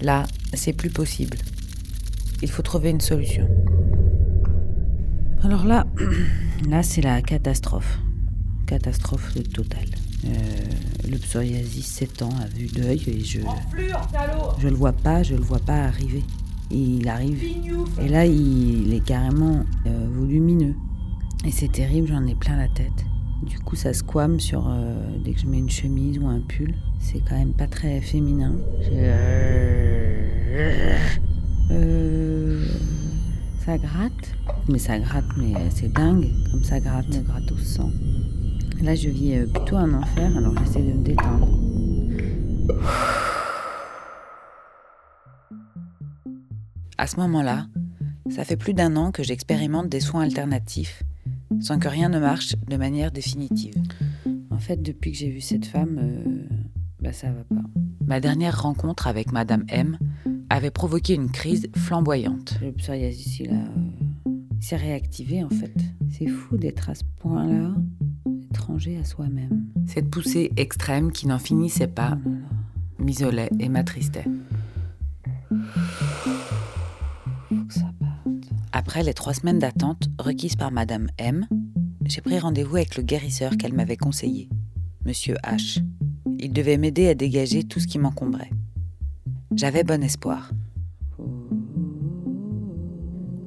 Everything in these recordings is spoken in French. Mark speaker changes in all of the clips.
Speaker 1: Là, c'est plus possible. Il faut trouver une solution. Alors là, là c'est la catastrophe. Catastrophe totale. Euh, le psoriasis s'étend à vue d'œil et je. Je le vois pas, je le vois pas arriver. il arrive. Et là, il est carrément euh, volumineux. Et c'est terrible, j'en ai plein la tête. Du coup, ça squame sur euh, dès que je mets une chemise ou un pull. C'est quand même pas très féminin. Euh, ça gratte, mais ça gratte, mais c'est dingue, comme ça gratte, ça gratte au sang. Là, je vis euh, plutôt un enfer, alors j'essaie de me détendre. À ce moment-là, ça fait plus d'un an que j'expérimente des soins alternatifs sans que rien ne marche de manière définitive. En fait, depuis que j'ai vu cette femme, euh, bah ça va pas. Ma dernière rencontre avec Madame M avait provoqué une crise flamboyante. Le psoriasis, il, a, s'est réactivé en fait. C'est fou d'être à ce point-là, étranger à soi-même. Cette poussée extrême qui n'en finissait pas oh m'isolait et m'attristait. Après les trois semaines d'attente requises par Madame M, j'ai pris rendez-vous avec le guérisseur qu'elle m'avait conseillé, Monsieur H. Il devait m'aider à dégager tout ce qui m'encombrait. J'avais bon espoir.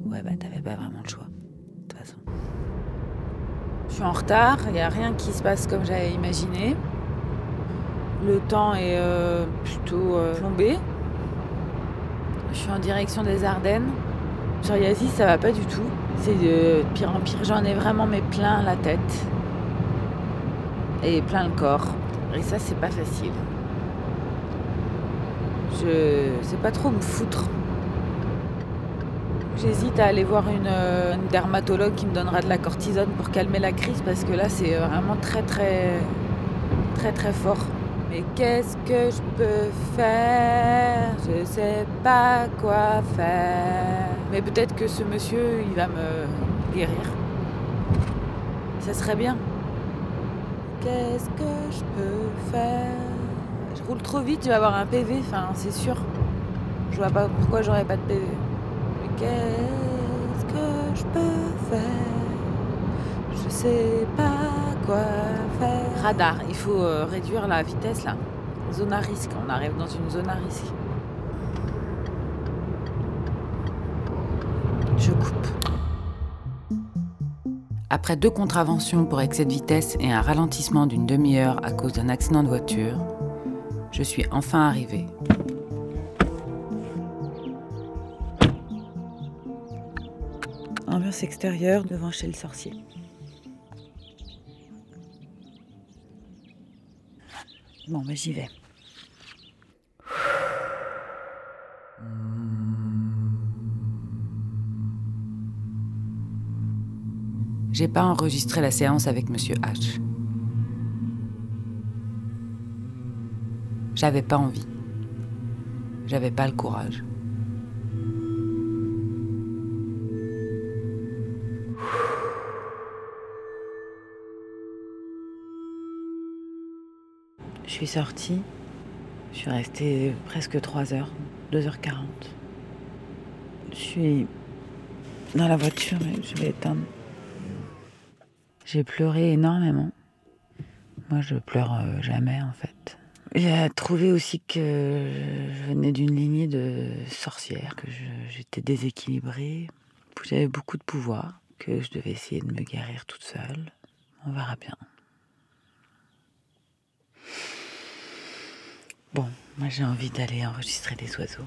Speaker 1: Ouais, bah t'avais pas vraiment le choix, de toute façon. Je suis en retard, il n'y a rien qui se passe comme j'avais imaginé. Le temps est euh, plutôt euh, plombé. Je suis en direction des Ardennes. Psoriasis, ça va pas du tout. C'est de pire en pire. J'en ai vraiment mais plein la tête. Et plein le corps. Et ça, c'est pas facile. Je sais pas trop me foutre. J'hésite à aller voir une, une, dermatologue qui me donnera de la cortisone pour calmer la crise parce que là, c'est vraiment très, très, très, très fort. Mais qu'est-ce que je peux faire? Je sais pas quoi faire. Mais peut-être que ce monsieur, il va me guérir. Ça serait bien. Qu'est-ce que je peux faire? Je roule trop vite, je vais avoir un PV, enfin, c'est sûr. Je vois pas pourquoi j'aurais pas de PV. Mais qu'est-ce que je peux faire? Je sais pas quoi faire. Radar, il faut euh, réduire la vitesse là. Zone à risque, on arrive dans une zone à risque. Je coupe. Après deux contraventions pour excès de vitesse et un ralentissement d'une demi-heure à cause d'un accident de voiture, je suis enfin arrivé. Ambiance extérieure devant chez le sorcier. Bon, mais j'y vais. J'ai pas enregistré la séance avec Monsieur H. J'avais pas envie. J'avais pas le courage. Je suis sortie. Je suis restée presque 3 heures, 2h40. Je suis dans la voiture et je vais éteindre. J'ai pleuré énormément. Moi, je pleure euh, jamais en fait. J'ai trouvé aussi que je venais d'une lignée de sorcières, que j'étais déséquilibrée, que j'avais beaucoup de pouvoir, que je devais essayer de me guérir toute seule. On verra bien. Bon, moi j'ai envie d'aller enregistrer des oiseaux.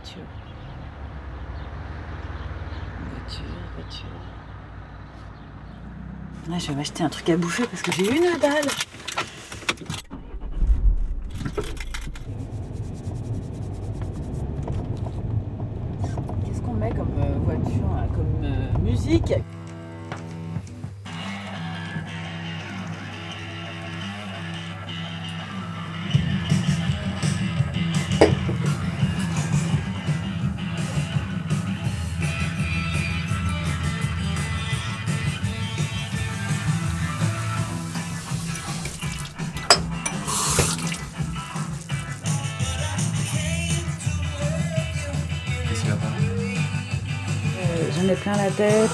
Speaker 1: Voitures. Voiture, voiture. Là, je vais m'acheter un truc à bouffer parce que j'ai une dalle. Ai plein la tête.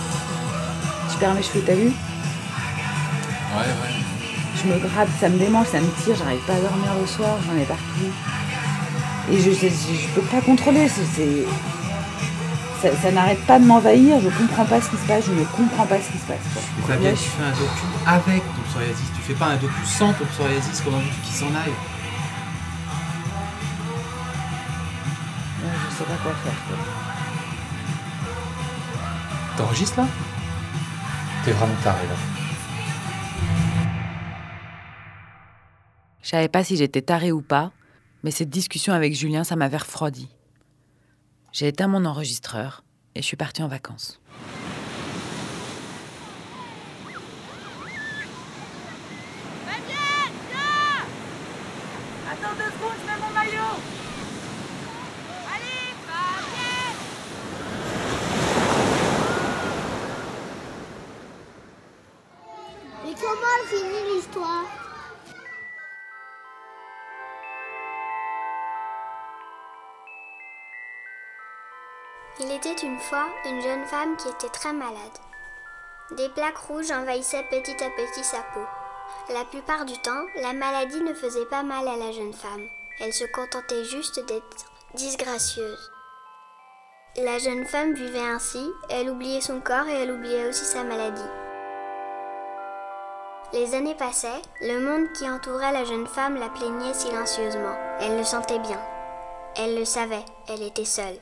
Speaker 1: Je perds mes cheveux, t'as vu
Speaker 2: Ouais, ouais.
Speaker 1: Je me gratte, ça me démange, ça me tire, j'arrive pas à dormir le soir, j'en ai partout. Et je, je, je peux pas contrôler, c'est. Ça, ça n'arrête pas de m'envahir, je comprends pas ce qui se passe, je ne comprends pas ce qui se passe. quoi. Là,
Speaker 2: tu fais un docu avec ton psoriasis. Tu fais pas un docu sans ton psoriasis, comment veux-tu qu'il s'en aille?
Speaker 1: Je, ouais, je sais pas quoi faire. quoi.
Speaker 2: T'enregistres là? T'es vraiment taré là.
Speaker 1: Je savais pas si j'étais tarée ou pas, mais cette discussion avec Julien, ça m'avait refroidi. J'ai éteint mon enregistreur et je suis partie en vacances.
Speaker 3: Il était une fois une jeune femme qui était très malade. Des plaques rouges envahissaient petit à petit sa peau. La plupart du temps, la maladie ne faisait pas mal à la jeune femme. Elle se contentait juste d'être disgracieuse. La jeune femme vivait ainsi, elle oubliait son corps et elle oubliait aussi sa maladie. Les années passaient, le monde qui entourait la jeune femme la plaignait silencieusement. Elle le sentait bien. Elle le savait, elle était seule.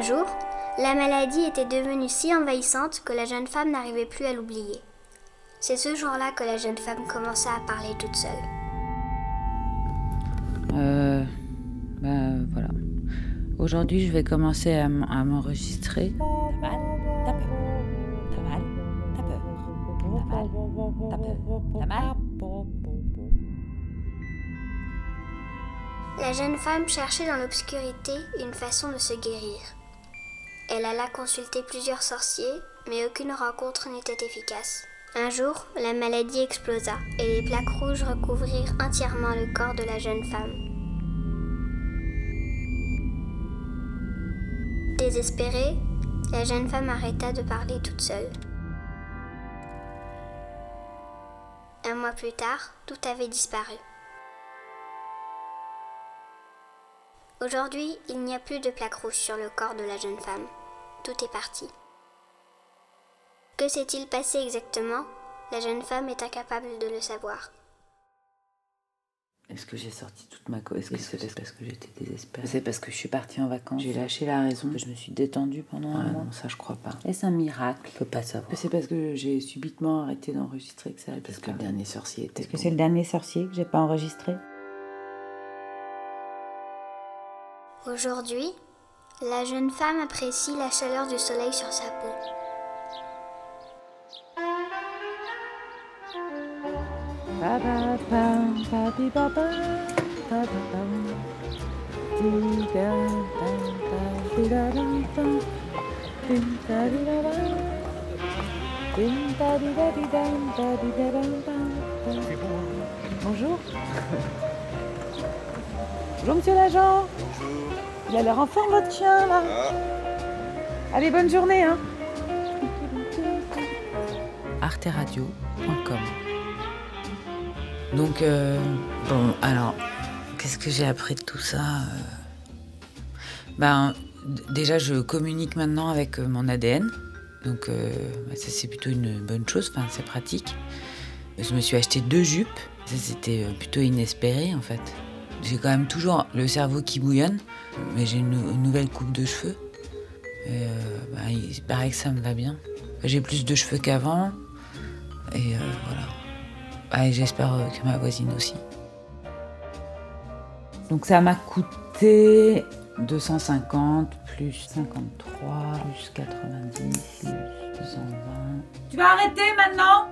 Speaker 3: Un jour, la maladie était devenue si envahissante que la jeune femme n'arrivait plus à l'oublier. C'est ce jour-là que la jeune femme commença à parler toute seule.
Speaker 1: Euh. Bah voilà. Aujourd'hui, je vais commencer à m'enregistrer. T'as mal? T'as peur? T'as mal? T'as peur? T'as mal? T'as peur? T'as mal?
Speaker 3: La jeune femme cherchait dans l'obscurité une façon de se guérir. Elle alla consulter plusieurs sorciers, mais aucune rencontre n'était efficace. Un jour, la maladie explosa et les plaques rouges recouvrirent entièrement le corps de la jeune femme. Désespérée, la jeune femme arrêta de parler toute seule. Un mois plus tard, tout avait disparu. Aujourd'hui, il n'y a plus de plaques rouges sur le corps de la jeune femme. Tout est parti. Que s'est-il passé exactement? La jeune femme est incapable de le savoir.
Speaker 1: Est-ce que j'ai sorti toute ma co Est-ce que c'est parce que j'étais désespérée? C'est parce que je suis partie en vacances. J'ai lâché la raison. que Je me suis détendue pendant un mois. Non, ça je crois pas. Est-ce un miracle? Je peux pas savoir. C'est parce que j'ai subitement arrêté d'enregistrer que ça. Parce que le dernier sorcier était.
Speaker 4: Est-ce que c'est le dernier sorcier que j'ai pas enregistré?
Speaker 3: Aujourd'hui, la jeune femme apprécie la chaleur du soleil sur sa peau.
Speaker 4: Bonjour. Bonjour, monsieur l'agent. Il a l'air en forme, votre chien, là. Allez, bonne journée, hein.
Speaker 1: arteradio.com. Donc, euh, bon, alors, qu'est-ce que j'ai appris de tout ça euh? Ben, déjà, je communique maintenant avec euh, mon ADN. Donc, euh, bah, ça, c'est plutôt une bonne chose, enfin, c'est pratique. Je me suis acheté deux jupes. Ça, c'était plutôt inespéré, en fait. J'ai quand même toujours le cerveau qui bouillonne, mais j'ai une, nouvelle coupe de cheveux. Et, euh, bah, il paraît que ça me va bien. J'ai plus de cheveux qu'avant. Et euh, voilà. Ah, et j'espère euh, que ma voisine aussi. Donc ça m'a coûté 250 plus 53 plus 90 plus 220.
Speaker 4: Tu vas arrêter maintenant?